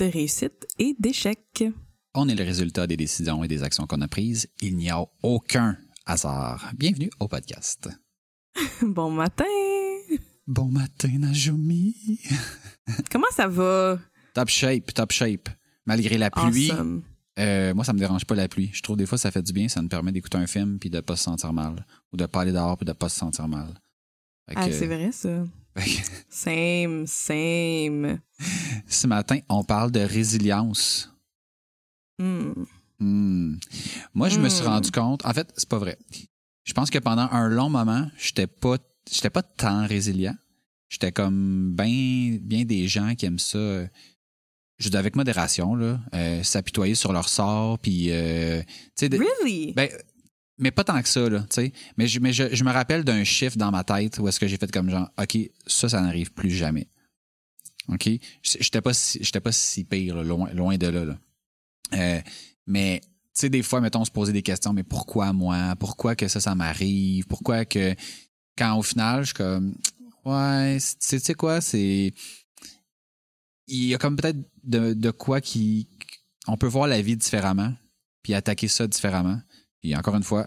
de réussite et d'échecs. On est le résultat des décisions et des actions qu'on a prises. Il n'y a aucun hasard. Bienvenue au podcast. bon matin! Bon matin, Najomi. Comment ça va? Top shape, top shape. Malgré la pluie, Awesome. euh, moi, ça me dérange pas la pluie. Je trouve des fois, ça fait du bien. Ça nous permet d'écouter un film puis de pas se sentir mal. Ou de pas aller dehors puis de pas se sentir mal. Ah, c'est vrai ça. Same, same. ce matin, on parle de résilience. Hmm. Hmm. Moi, je me suis Hmm. rendu compte. En fait, c'est pas vrai. Je pense que pendant un long moment, j'étais pas, j'étais pas tant résilient. J'étais comme bien, bien des gens qui aiment ça. Je dis avec modération là, euh, s'apitoyer sur leur sort, puis euh, tu sais, Really? ben, mais pas tant que ça là, tu sais. Mais je, mais je, je me rappelle d'un chiffre dans ma tête où est-ce que j'ai fait comme genre, ok, ça, ça n'arrive plus jamais. Ok, j'étais pas, si- pas si pire, loin, loin de là. là. Euh, mais tu sais, des fois, mettons, se poser des questions, mais pourquoi moi? Pourquoi que ça, ça m'arrive? Pourquoi que quand au final, je suis comme Ouais, c'est- tu sais tu sais quoi, c'est. Il y a comme peut-être de, de quoi qui. On peut voir la vie différemment, puis attaquer ça différemment. Puis encore une fois,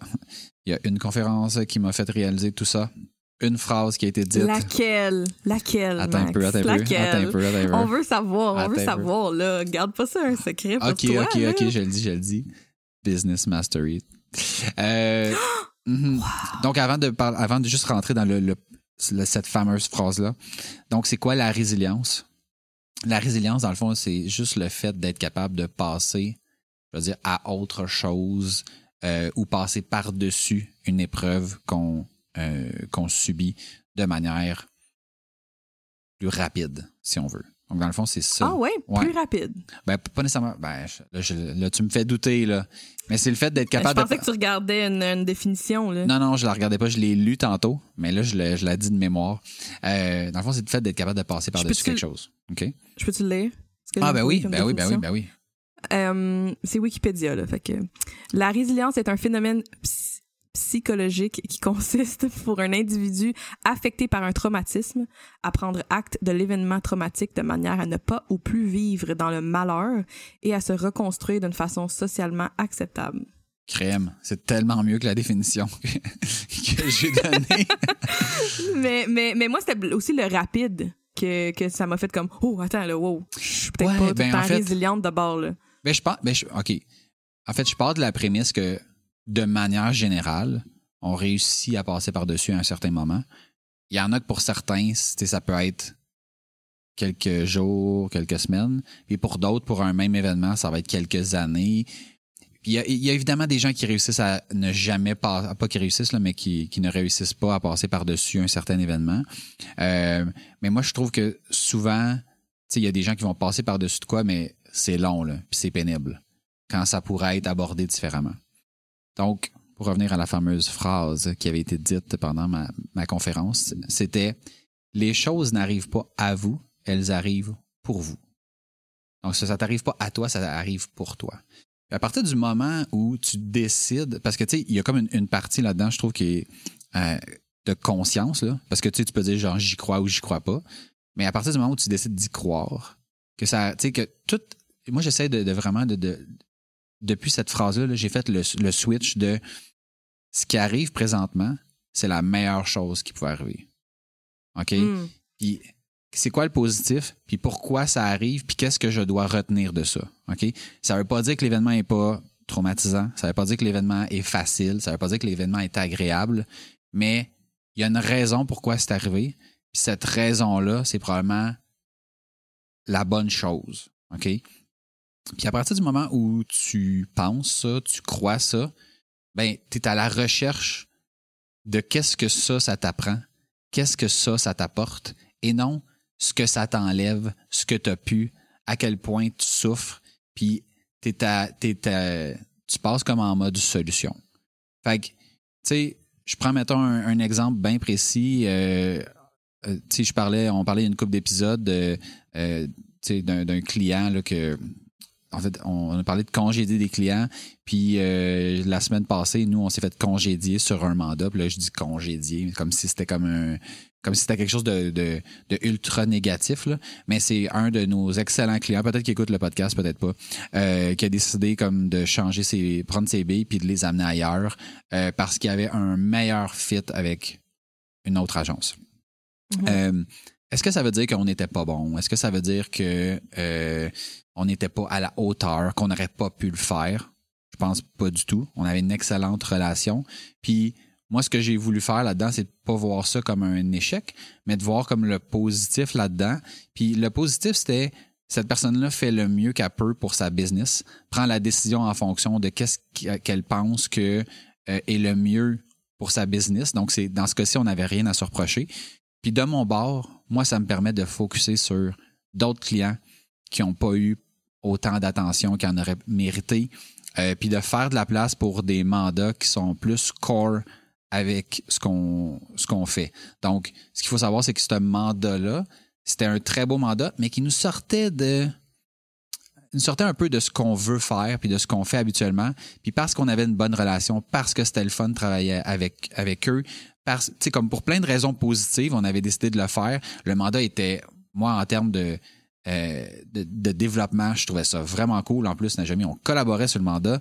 il y a une conférence qui m'a fait réaliser tout ça. Une phrase qui a été dite. Laquelle? Laquelle? Attends un peu, attends un peu, attends un peu, attends un peu. On veut savoir, on veut savoir, là. Garde pas ça un secret pour Ok, toi. ok, là. ok, je le dis, je le dis. Business mastery. Euh, mhm. Donc, avant de, avant de juste rentrer dans le, le- le- cette fameuse phrase-là, donc, c'est quoi la résilience? La résilience, dans le fond, c'est juste le fait d'être capable de passer, je veux dire, à autre chose euh, ou passer par-dessus une épreuve qu'on euh, subit de manière plus rapide, si on veut. Donc, dans le fond, c'est ça. Ah ouais, Ouais. plus rapide. Ben, pas nécessairement. Ben, je- là, je- là, tu me fais douter, là. Mais c'est le fait d'être Ben, je capable pensais de. que tu regardais une, une définition, là. Non, non, je la regardais pas, je l'ai lu tantôt, mais là, je l'ai je l'ai dit de mémoire. Euh, dans le fond, c'est le fait d'être capable de passer par-dessus quelque chose. OK? Je peux-tu le lire? Ah, j'ai ben oui, ben oui, ben oui, ben oui. Euh, c'est Wikipédia, là. Fait que la résilience est un phénomène psy- psychologique qui consiste pour un individu affecté par un traumatisme à prendre acte de l'événement traumatique de manière à ne pas ou plus vivre dans le malheur et à se reconstruire d'une façon socialement acceptable. Crème, c'est tellement mieux que la définition que, que j'ai donnée. mais, mais, mais moi, c'était aussi le rapide que, que ça m'a fait comme Oh, attends, là, wow. Je suis peut-être Ouais, pas ben, en fait- résiliente de bord, là. Ben, je pense. Ben, je- OK. En fait, je pars de la prémisse que, de manière générale, on réussit à passer par-dessus à un certain moment. Il y en a que pour certains, ça peut être quelques jours, quelques semaines. Puis pour d'autres, pour un même événement, ça va être quelques années. Il y a, évidemment des gens qui réussissent à ne jamais pas, pas qui réussissent, là, mais qui, qui ne réussissent pas à passer par-dessus un certain événement. Euh, mais moi, je trouve que souvent, il y a des gens qui vont passer par-dessus de quoi, mais c'est long, là, puis c'est pénible. Quand ça pourrait être abordé différemment. Donc, pour revenir à la fameuse phrase qui avait été dite pendant ma, conférence, c'était Les choses n'arrivent pas à vous, elles arrivent pour vous. Donc, ça, ça t'arrive pas à toi, ça arrive pour toi. À partir du moment où tu décides, parce que tu sais, il y a comme une, partie là-dedans, je trouve, qui est euh, de conscience, là, parce que tu sais, tu peux dire genre j'y crois ou j'y crois pas, mais à partir du moment où tu décides d'y croire, que ça, tu sais, que tout, moi j'essaie de, de vraiment de, de- depuis cette phrase-là, là, j'ai fait le, le switch de ce qui arrive présentement, c'est la meilleure chose qui pouvait arriver. OK? Hmm. Puis c'est quoi le positif, puis pourquoi ça arrive, puis qu'est-ce que je dois retenir de ça? OK? Ça veut pas dire que l'événement est pas traumatisant. Ça veut pas dire que l'événement est facile. Ça veut pas dire que l'événement est agréable. Mais il y a une raison pourquoi c'est arrivé. Puis cette raison-là, c'est probablement la bonne chose. OK? Puis à partir du moment où tu penses ça, tu crois ça, ben, tu es à la recherche de qu'est-ce que ça, ça t'apprend, qu'est-ce que ça, ça t'apporte, et non ce que ça t'enlève, ce que tu as pu, à quel point tu souffres, puis tu passes comme en mode solution. Fait que, tu sais, je prends, mettons, un, exemple bien précis. Euh, euh, tu sais, je parlais, on parlait une couple d'épisodes euh, d'un client là, que en fait, on a parlé de congédier des clients. Puis euh, la semaine passée, nous, on s'est fait congédier sur un mandat. Puis là, je dis congédier, comme si c'était comme un comme si c'était quelque chose de, de, ultra négatif. Là. Mais c'est un de nos excellents clients, peut-être qu'il écoute le podcast, peut-être pas, euh, qui a décidé comme de changer ses, prendre ses billes puis de les amener ailleurs euh, parce qu'il y avait un meilleur fit avec une autre agence. Est-ce que ça veut dire qu'on n'était pas bon? Est-ce que ça veut dire que on n'était pas à la hauteur, qu'on n'aurait pas pu le faire? Je pense pas du tout. On avait une excellente relation. Puis moi, ce que j'ai voulu faire là-dedans, c'est de pas voir ça comme un échec, mais de voir comme le positif là-dedans. Puis le positif, c'était cette personne-là fait le mieux qu'elle peut pour sa business, prend la décision en fonction de qu'est-ce qu'elle pense que euh, est le mieux pour sa business. Donc, c'est dans ce cas-ci, on n'avait rien à se reprocher. Puis de mon bord, moi, ça me permet de focuser sur d'autres clients qui n'ont pas eu autant d'attention qu'ils en auraient mérité, euh, puis de faire de la place pour des mandats qui sont plus core avec ce qu'on ce qu'on fait. Donc, ce qu'il faut savoir, c'est que ce mandat-là, c'était un très beau mandat, mais qui nous sortait de nous sortait un peu de ce qu'on veut faire puis de ce qu'on fait habituellement. Puis parce qu'on avait une bonne relation, parce que c'était le fun de travailler avec avec eux, comme pour plein de raisons positives, on avait décidé de le faire. Le mandat était moi en termes de euh, de, développement. Je trouvais ça vraiment cool. En plus, jamais on collaborait sur le mandat.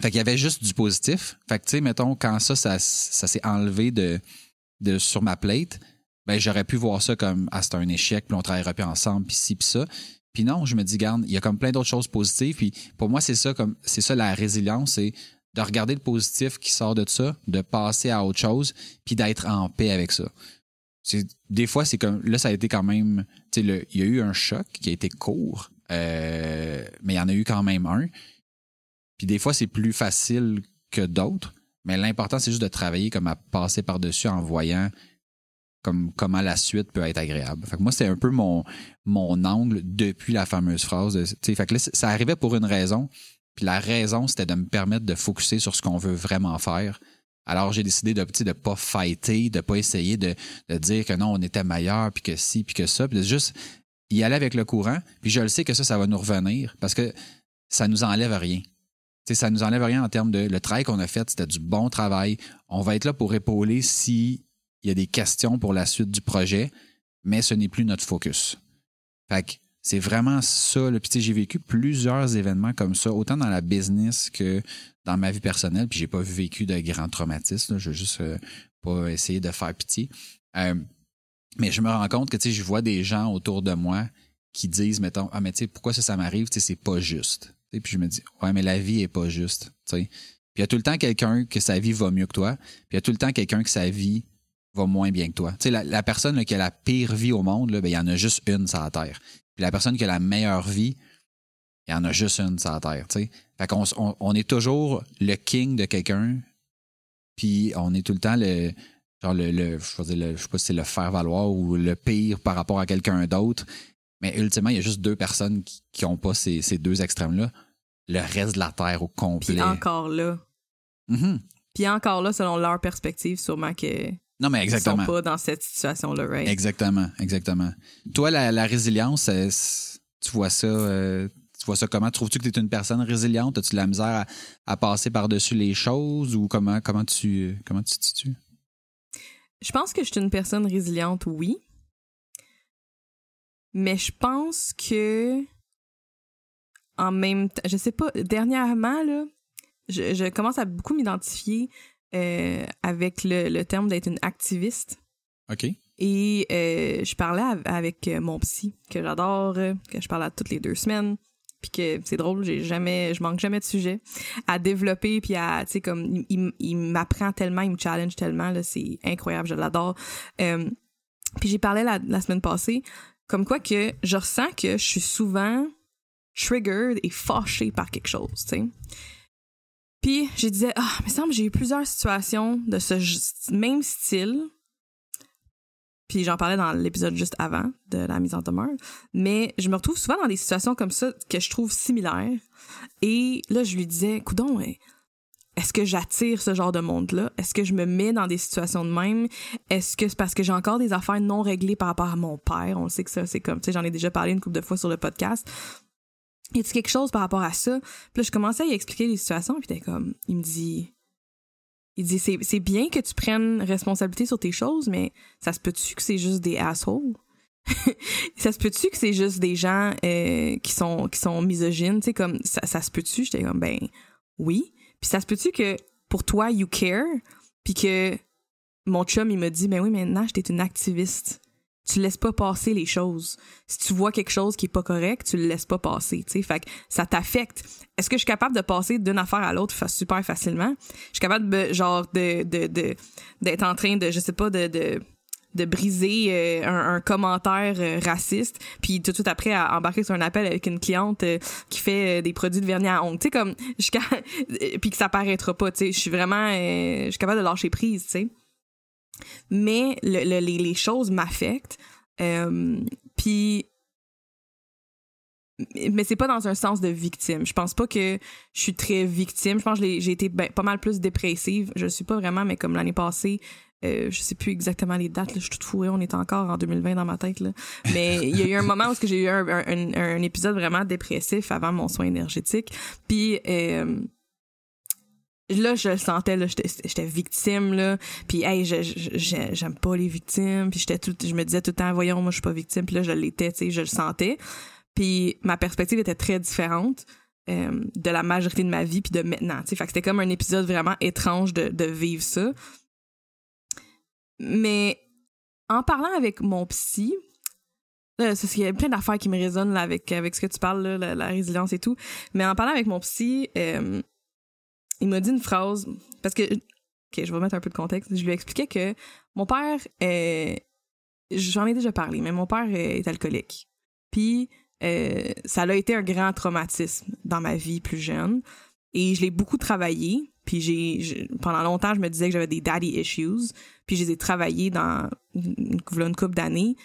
Fait qu'il y avait juste du positif. Fait que, tu sais, mettons, quand ça, ça, s'est enlevé de, de, sur ma plate, ben, j'aurais pu voir ça comme, ah, c'était un échec, puis on travaillerait plus ensemble, puis ci, puis ça. Puis non, je me dis, garde, il y a comme plein d'autres choses positives. Puis pour moi, c'est ça, comme, c'est ça la résilience, c'est de regarder le positif qui sort de ça, de passer à autre chose, puis d'être en paix avec ça. Des fois c'est comme là ça a été quand même il y a eu un choc qui a été court euh, mais il y en a eu quand même un. Puis des fois c'est plus facile que d'autres mais l'important c'est juste de travailler comme à passer par dessus en voyant comme comment la suite peut être agréable. Fait que moi c'est un peu mon mon angle depuis la fameuse phrase de, fait que là, ça arrivait pour une raison puis la raison c'était de me permettre de focuser sur ce qu'on veut vraiment faire alors, j'ai décidé de ne pas fighter, de pas essayer de, dire que non, on était meilleur, puis que si, puis que ça, puis de juste y aller avec le courant. Puis je le sais que ça, ça va nous revenir parce que ça nous enlève rien. sais, ça nous enlève rien en termes de le travail qu'on a fait, c'était du bon travail. On va être là pour épauler s'il y a des questions pour la suite du projet, mais ce n'est plus notre focus. Fait que c'est vraiment ça. Puis j'ai vécu plusieurs événements comme ça, autant dans la business que dans ma vie personnelle. Puis j'ai pas vécu de grands traumatismes. Je veux juste euh, pas essayer de faire pitié. Euh, mais je me rends compte que je vois des gens autour de moi qui disent, mettons, ah mais tu sais, pourquoi ça, ça m'arrive? Tu sais, c'est pas juste. puis je me dis, ouais, mais la vie est pas juste. Puis il y a tout le temps quelqu'un que sa vie va mieux que toi. Puis il y a tout le temps quelqu'un que sa vie va moins bien que toi. Tu sais, la, personne qui a la pire vie au monde, ben, il y en a juste une sur la Terre. Puis la personne qui a la meilleure vie, il y en a juste une sur la Terre, tu sais. Fait qu'on on, est toujours le king de quelqu'un, puis on est tout le temps le, genre le, le je, sais pas si c'est le faire valoir ou le pire par rapport à quelqu'un d'autre. Mais ultimement, il y a juste deux personnes qui n'ont pas ces, deux extrêmes-là. Le reste de la Terre au complet. Puis encore là. Mm-hmm. Puis encore là, selon leur perspective, sûrement que non, mais exactement. Ils sont pas dans cette situation-là, right? Exactement, exactement. Toi, la, résilience, tu vois ça, euh, tu vois ça comment? Trouves-tu que tu es une personne résiliente? As-tu de la misère à, passer par-dessus les choses? Ou comment, comment, tu, comment tu te situes? Je pense que je suis une personne résiliente, oui. Mais je pense que en même temps, je sais pas, dernièrement, là, je, je commence à beaucoup m'identifier euh, avec le, terme d'être une activiste. OK. Et euh, je parlais avec mon psy, que j'adore, que je parle à toutes les deux semaines. puis que c'est drôle, j'ai jamais, je manque jamais de sujet à développer, puis à, tu sais, comme, il, il m'apprend tellement, il me challenge tellement, là, c'est incroyable, je l'adore. Euh, puis j'ai parlé la, la semaine passée, comme quoi que je ressens que je suis souvent triggered et fâchée par quelque chose, tu sais. Puis je disais, ah, mais semble j'ai eu plusieurs situations de ce même style. Puis j'en parlais dans l'épisode juste avant de la mise en demeure. Mais je me retrouve souvent dans des situations comme ça que je trouve similaires. Et là, je lui disais, coudon, est-ce que j'attire ce genre de monde-là? Est-ce que je me mets dans des situations de même? Est-ce que c'est parce que j'ai encore des affaires non réglées par rapport à mon père? On sait que ça, c'est comme, tu sais, j'en ai déjà parlé une couple de fois sur le podcast. Y a quelque chose par rapport à ça? Puis là, je commençais à y expliquer les situations, puis t'es comme, il me dit, il dit, c'est bien que tu prennes responsabilité sur tes choses, mais ça se peut-tu que c'est juste des assholes? ça se peut-tu que c'est juste des gens euh, qui sont qui sont misogynes, tu sais comme ça, ça se peut-tu? J'étais comme ben oui. Puis ça se peut-tu que pour toi you care, puis que mon chum il m'a dit ben oui Nash t'es une activiste tu laisses pas passer les choses. Si tu vois quelque chose qui est pas correct, tu le laisses pas passer, tu sais. Fait que ça t'affecte. Est-ce que je suis capable de passer d'une affaire à l'autre super facilement? Je suis capable de, genre, de, de, d'être en train de, je sais pas, de, de, de briser euh, un, commentaire euh, raciste, puis tout de suite après à embarquer sur un appel avec une cliente euh, qui fait des produits de vernis à ongles, tu sais comme puis que ça paraîtra pas, tu sais, je suis vraiment je suis capable de lâcher prise, tu sais mais le, les, choses m'affectent. Euh, puis mais c'est pas dans un sens de victime. Je pense pas que je suis très victime. Je pense que j'ai été ben, pas mal plus dépressive. Je suis pas vraiment, mais comme l'année passée, euh, je sais plus exactement les dates. Là, je suis toute fourrée. On est encore en 2020 dans ma tête. Là. Mais il y a eu un moment où j'ai eu un, un, épisode vraiment dépressif avant mon soin énergétique. Puis euh, là je le sentais là j'étais victime là. Puis hey j'aime pas les victimes. Puis j'étais tout je me disais tout le temps voyons moi je suis pas victime. Puis là je l'étais tu sais je le sentais. Puis ma perspective était très différente euh, de la majorité de ma vie puis de maintenant tu sais. Fait que c'était comme un épisode vraiment étrange de, vivre ça. Mais en parlant avec mon psy Là, il y a plein d'affaires qui me résonnent avec, avec ce que tu parles, là, la, résilience et tout. Mais en parlant avec mon psy, euh, il m'a dit une phrase parce que ok je vais mettre un peu de contexte. Je lui expliquais que mon père j'en ai déjà parlé mais mon père est alcoolique. Puis euh, ça a été un grand traumatisme dans ma vie plus jeune. Et je l'ai beaucoup travaillé. Puis j'ai pendant longtemps je me disais que j'avais des daddy issues. Puis je les ai travaillés dans une, une couple d'années.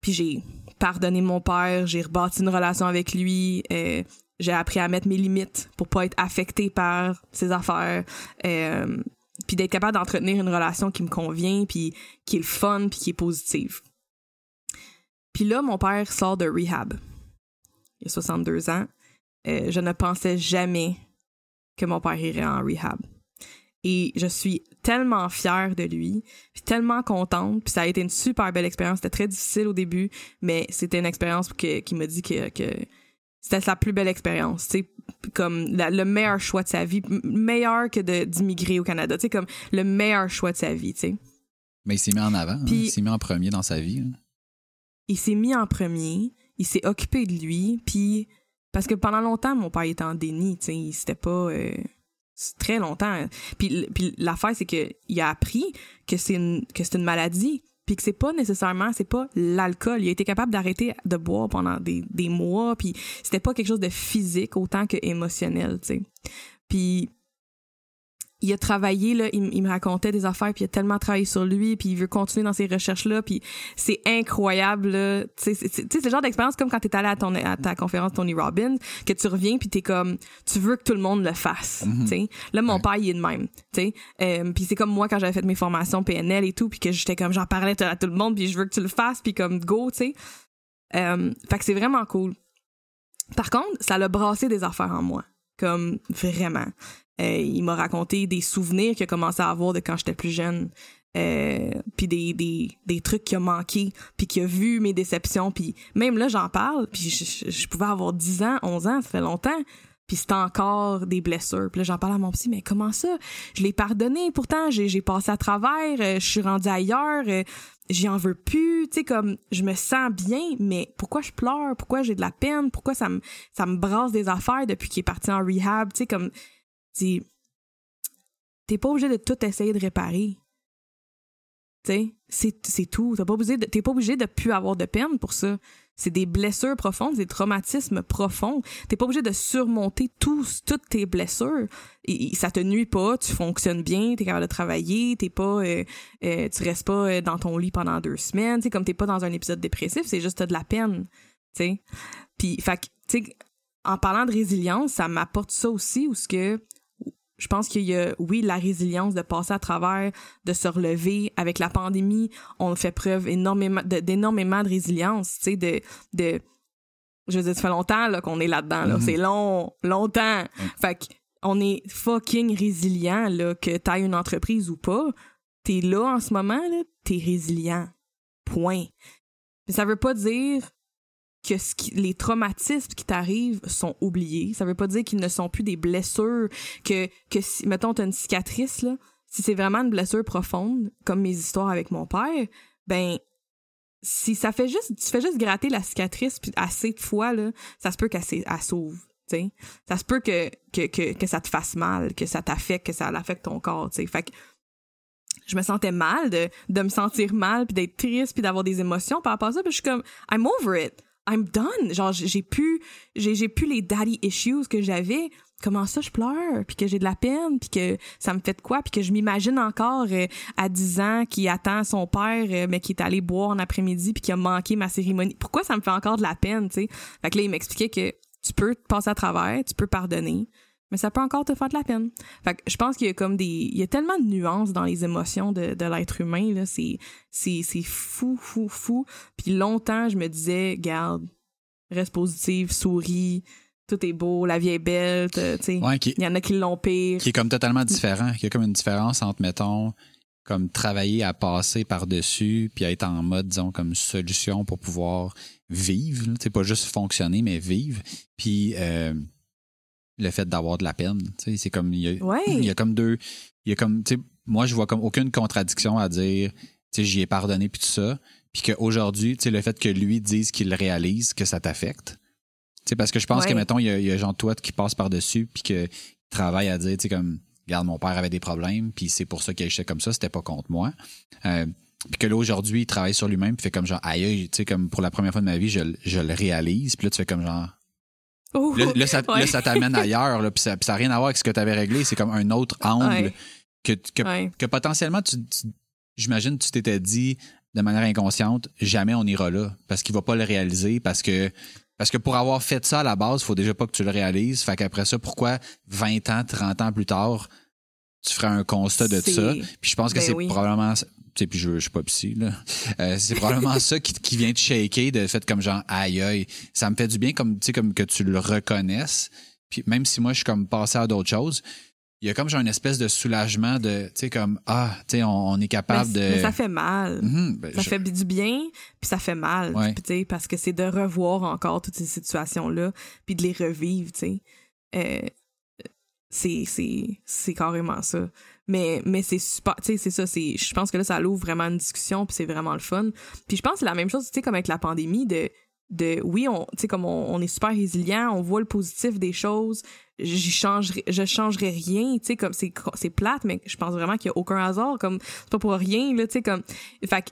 Puis j'ai pardonné mon père j'ai rebâti une relation avec lui euh, j'ai appris à mettre mes limites pour pas être affectée par ces affaires euh, puis d'être capable d'entretenir une relation qui me convient puis qui est le fun puis qui est positive. Puis là mon père sort de rehab. Il a 62 ans. Euh, je ne pensais jamais que mon père irait en rehab. Et je suis tellement fière de lui, puis tellement contente, puis ça a été une super belle expérience. C'était très difficile au début, mais c'était une expérience qui m'a dit que, que c'était sa plus belle expérience, tu comme le meilleur choix de sa vie, meilleur que d'immigrer au Canada, tu comme le meilleur choix de sa vie, tu sais. Mais il s'est mis en avant, hein. il s'est mis en premier dans sa vie. Hein. Il s'est mis en premier, il s'est occupé de lui, puis parce que pendant longtemps, mon père était en déni, tu sais, c'était pas euh, très longtemps. Puis, puis l'affaire, c'est que il a appris que c'est une que c'est une maladie puis que c'est pas nécessairement c'est pas l'alcool. Il a été capable d'arrêter de boire pendant des, des mois puis c'était pas quelque chose de physique autant que émotionnel tu sais. Puis il a travaillé là, il, me racontait des affaires puis il a tellement travaillé sur lui puis il veut continuer dans ses recherches là puis c'est incroyable là, tu sais c'est le genre d'expérience comme quand t'es allé à ton à ta conférence Tony Robbins que tu reviens puis t'es comme tu veux que tout le monde le fasse, mm-hmm. tu sais. Là mon père il est de même, tu sais. Euh, puis c'est comme moi quand j'avais fait mes formations PNL et tout puis que j'étais comme j'en parlais à tout le monde puis je veux que tu le fasses puis comme go, tu sais. Euh, fait que c'est vraiment cool. Par contre, ça l'a brassé des affaires en moi comme vraiment. Euh, il m'a raconté des souvenirs qu'il a commencé à avoir de quand j'étais plus jeune. Euh, puis des, des, des trucs qui a manqué, puis qui a vu mes déceptions, puis même là, j'en parle, puis je, pouvais avoir 10 ans, 11 ans, ça fait longtemps, puis c'est encore des blessures. Puis là, j'en parle à mon psy, mais comment ça? Je l'ai pardonné, pourtant, j'ai, j'ai passé à travers, euh, je suis rendue ailleurs, euh, j'y en veux plus, tu sais, comme, je me sens bien, mais pourquoi je pleure? Pourquoi j'ai de la peine? Pourquoi ça me, ça me brasse des affaires depuis qu'il est parti en rehab? Tu sais, comme, t'es pas obligé de tout essayer de réparer. Tu sais, c'est, tout. T'es pas obligé de, pas obligé de plus avoir de peine pour ça. C'est des blessures profondes, des traumatismes profonds. T'es pas obligé de surmonter tous, toutes tes blessures. Et, ça te nuit pas, tu fonctionnes bien, t'es capable de travailler, t'es pas, euh, euh, tu restes pas euh, dans ton lit pendant deux semaines, tu sais, comme t'es pas dans un épisode dépressif, c'est juste t'as de la peine, tu sais. Puis, fait tu sais, en parlant de résilience, ça m'apporte ça aussi, où ce que je pense qu'il y a, oui, la résilience de passer à travers, de se relever. Avec la pandémie, on fait preuve énormément d'énormément de, résilience, tu sais, de, de, je veux dire, ça fait longtemps qu'on est là-dedans, là. Mm-hmm. C'est long, longtemps. Fait on est fucking résilient, là, que t'ailles une entreprise ou pas. T'es là en ce moment, là, t'es résilient. Point. Mais ça veut pas dire que les traumatismes qui t'arrivent sont oubliés. Ça veut pas dire qu'ils ne sont plus des blessures, que, que si, mettons, t'as une cicatrice, là, si c'est vraiment une blessure profonde, comme mes histoires avec mon père, ben, si ça fait juste, tu fais juste gratter la cicatrice puis assez de fois, là, ça se peut qu'elle sauve. sais Ça se peut que, que, que, que ça te fasse mal, que ça t'affecte, que ça affecte ton corps. sais Fait que je me sentais mal de, de me sentir mal puis d'être triste puis d'avoir des émotions par rapport à ça puis je suis comme I'm over it I'm done. Genre, j'ai plus, j'ai, j'ai plus les daddy issues que j'avais. Comment ça, je pleure, puis que j'ai de la peine, puis que ça me fait de quoi, puis que je m'imagine encore euh, à 10 ans qui attend son père, euh, mais qui est allé boire en après-midi, puis qui a manqué ma cérémonie. Pourquoi ça me fait encore de la peine, tu sais? Fait que là, il m'expliquait que tu peux passer à travers, tu peux pardonner, mais ça peut encore te faire de la peine. Fait que je pense qu'il y a comme des il y a tellement de nuances dans les émotions de, de l'être humain là, c'est c'est c'est fou fou fou. Puis longtemps, je me disais garde, reste positive, souris, tout est beau, la vie est belle, tu sais. il y en a qui l'ont pire. Qui est comme totalement différent, qui a comme une différence entre mettons comme travailler à passer par-dessus puis à être en mode disons comme solution pour pouvoir vivre, c'est pas juste fonctionner mais vivre. Puis euh, le fait d'avoir de la peine. C'est comme il y, a, il y a comme deux. Il y a comme moi je vois comme aucune contradiction à dire j'y ai pardonné puis tout ça. Puis qu'aujourd'hui, le fait que lui dise qu'il réalise que ça t'affecte. Parce que je pense que, mettons, il y a, il y a Jean Toit qui passe par-dessus puis qu'il travaille à dire, tu sais, comme, regarde, mon père avait des problèmes, puis c'est pour ça qu'il agissait comme ça, c'était pas contre moi. Euh, puis que là, aujourd'hui, il travaille sur lui-même, puis fait comme genre, aïe, tu sais, comme pour la première fois de ma vie, je, je le réalise. Puis là, tu fais comme genre, là, ça, t'amène ailleurs, là, puis ça n'a rien à voir avec ce que tu avais réglé. C'est comme un autre angle que, que, potentiellement, tu, j'imagine, tu t'étais dit de manière inconsciente, jamais on ira là parce qu'il va pas le réaliser parce que parce que pour avoir fait ça à la base, il faut déjà pas que tu le réalises. Fait qu'après ça, pourquoi 20 ans, 30 ans plus tard, tu ferais un constat de ça? Puis je pense que ben c'est probablement sais, puis je, je suis pas psy, là. Euh, c'est probablement ça qui, qui vient te shaker de fait comme genre aïe aïe. Ça me fait du bien comme comme que tu le reconnaisses. Puis même si moi je suis comme passé à d'autres choses, il y a comme genre une espèce de soulagement de tu sais comme ah tu sais on, est capable de mais ça fait mal mm-hmm, ben, ça fait du bien puis ça fait mal tu sais parce que c'est de revoir encore toutes ces situations là puis de les revivre tu sais euh, c'est c'est c'est carrément ça mais mais c'est super tu sais c'est ça c'est je pense que là ça l'ouvre vraiment une discussion puis c'est vraiment le fun puis je pense que c'est la même chose tu sais comme avec la pandémie de de oui on tu sais comme on, est super résilient on voit le positif des choses j'y changerai je changerai rien tu sais comme c'est c'est plate mais je pense vraiment qu'il y a aucun hasard comme c'est pas pour rien là tu sais comme fait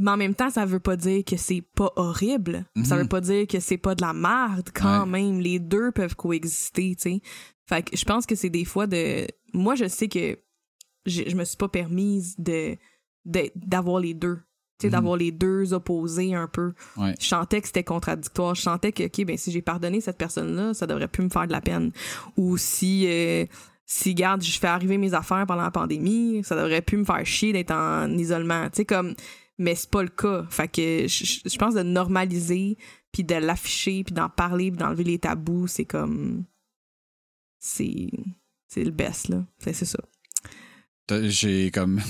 mais en même temps, ça veut pas dire que c'est pas horrible. Ça veut mhm. pas dire que c'est pas de la merde quand même. Les deux peuvent coexister, tu sais. Fait que je pense que c'est des fois de moi, je sais que je, me suis pas permise de d'avoir les deux. Tu sais, mhm. d'avoir les deux opposés un peu. Je sentais que c'était contradictoire. Je sentais que, OK, ben, si j'ai pardonné cette personne-là, ça devrait plus me faire de la peine. Ou si, euh, si, garde, je fais arriver mes affaires pendant la pandémie, ça devrait plus me faire chier d'être en isolement. Tu sais, comme, mais c'est pas le cas. Fait que je, je pense de normaliser, puis de l'afficher, puis d'en parler, puis d'enlever les tabous, c'est comme, c'est c'est le best, là. C'est ça. J'ai comme.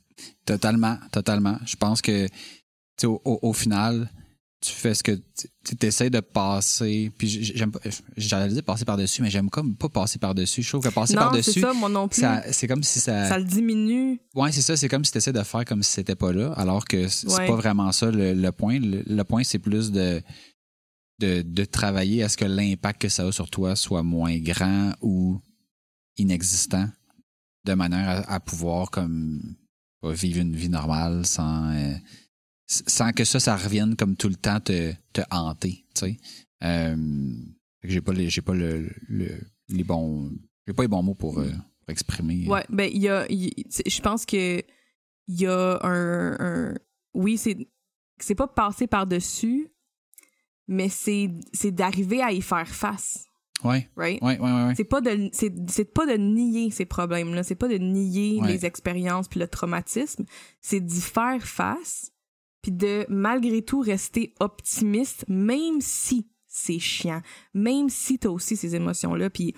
totalement, totalement. Je pense que, au, au, final, tu fais ce que tu essaies de passer. Puis j'aime pas, j'allais dire passer par-dessus, mais j'aime comme pas passer par-dessus. Je trouve que passer par-dessus. c'est ça, moi non plus. C'est comme si ça. Ça le diminue. Ouais, c'est ça. C'est comme si tu essaies de faire comme si c'était pas là, alors que c'est pas vraiment ça le, point. Le, point, c'est plus de, de, de travailler à ce que l'impact que ça a sur toi soit moins grand ou inexistant, de manière à, pouvoir comme vivre une vie normale sans. Euh, sans que ça, ça revienne comme tout le temps te, te hanter, tu sais. Euh, j'ai pas les, j'ai pas le, les bons, j'ai pas les bons mots pour, euh, exprimer. Ouais, ben il y a, je pense que il y a un, oui c'est, c'est pas passer par dessus, mais c'est, c'est d'arriver à y faire face. Ouais. Right? Ouais, ouais, ouais. C'est pas de, c'est, c'est pas de nier ces problèmes-là. C'est pas de nier les expériences puis le traumatisme. C'est d'y faire face puis de malgré tout rester optimiste, même si c'est chiant, même si t'as aussi ces émotions-là. Puis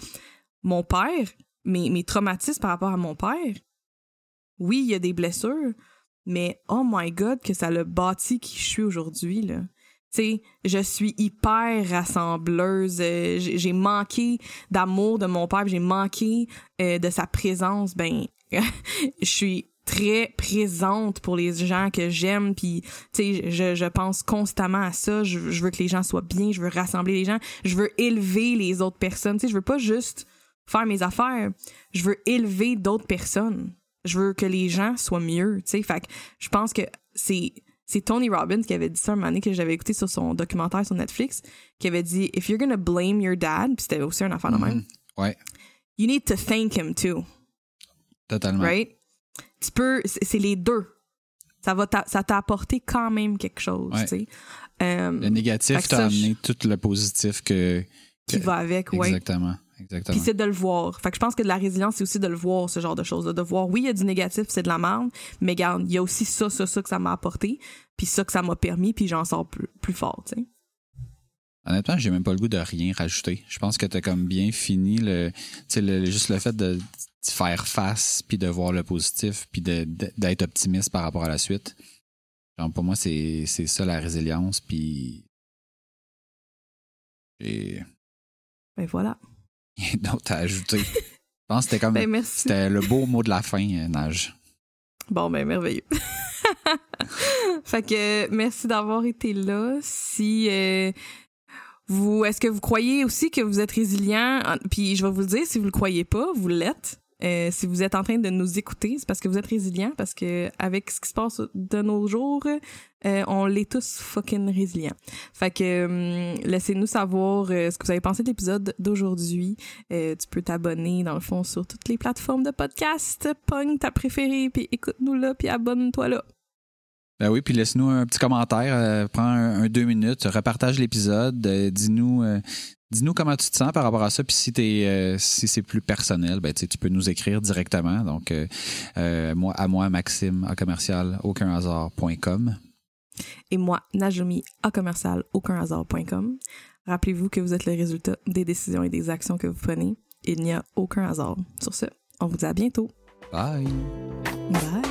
mon père, mes, mes traumatismes par rapport à mon père, oui, il y a des blessures, mais oh my god, que ça l'a bâti qui je suis aujourd'hui, là. Tu sais, je suis hyper rassembleuse. Euh, j'ai manqué d'amour de mon père, j'ai manqué euh, de sa présence. Ben, je suis très présente pour les gens que j'aime puis je, je pense constamment à ça je, veux que les gens soient bien je veux rassembler les gens je veux élever les autres personnes tu sais je veux pas juste faire mes affaires je veux élever d'autres personnes je veux que les gens soient mieux tu fait je pense que c'est c'est Tony Robbins qui avait dit ça un moment que j'avais écouté sur son documentaire sur Netflix qui avait dit if you're gonna blame your dad puis c'était aussi un affaire de même mm-hmm. ouais you need to thank him too totalement right? Tu peux, c'est les deux. Ça va, ça t'a apporté quand même quelque chose, tu sais. Euh, le négatif t'a amené tout le positif que, qui va avec, oui. Exactement. Exactement. Puis c'est de le voir. Fait que je pense que de la résilience, c'est aussi de le voir, ce genre de choses. De voir, oui, il y a du négatif, c'est de la merde, mais regarde, il y a aussi ça, ça, ça que ça m'a apporté, puis ça que ça m'a permis, puis j'en sors plus, plus fort, tu sais. Honnêtement, j'ai même pas le goût de rien rajouter. Je pense que t'as comme bien fini le, le, juste le fait de faire face, puis de voir le positif, puis d'être optimiste par rapport à la suite. Genre, pour moi, c'est ça la résilience, puis. Et. Ben voilà. Rien d'autre à ajouter. Je pense que c'était comme. Ben c'était le beau mot de la fin, euh, Nage. Bon, ben merveilleux. fait que merci d'avoir été là. Si. Euh, vous, est-ce que vous croyez aussi que vous êtes résilient? Puis je vais vous le dire, si vous le croyez pas, vous l'êtes. Euh, si vous êtes en train de nous écouter, c'est parce que vous êtes résilient, parce que avec ce qui se passe de nos jours, euh, on l'est tous fucking résilients. Fait que hum, laissez-nous savoir euh, ce que vous avez pensé de l'épisode d'aujourd'hui. tu peux t'abonner dans le fond sur toutes les plateformes de podcast. Pogne ta préférée, puis écoute-nous là, puis abonne-toi là. Ben oui, puis laisse-nous un petit commentaire, prends un, deux minutes, repartage l'épisode, dis-nous Dis-nous comment tu te sens par rapport à ça, puis si, euh, si c'est plus personnel, ben, tu peux nous écrire directement. Donc, euh, euh, moi, à moi, Maxime, à commercial, aucunhasard.com. Et moi, Najumi, à commercial, aucunhasard.com. Rappelez-vous que vous êtes le résultat des décisions et des actions que vous prenez. Il n'y a aucun hasard. Sur ce, on vous dit à bientôt. Bye. Bye.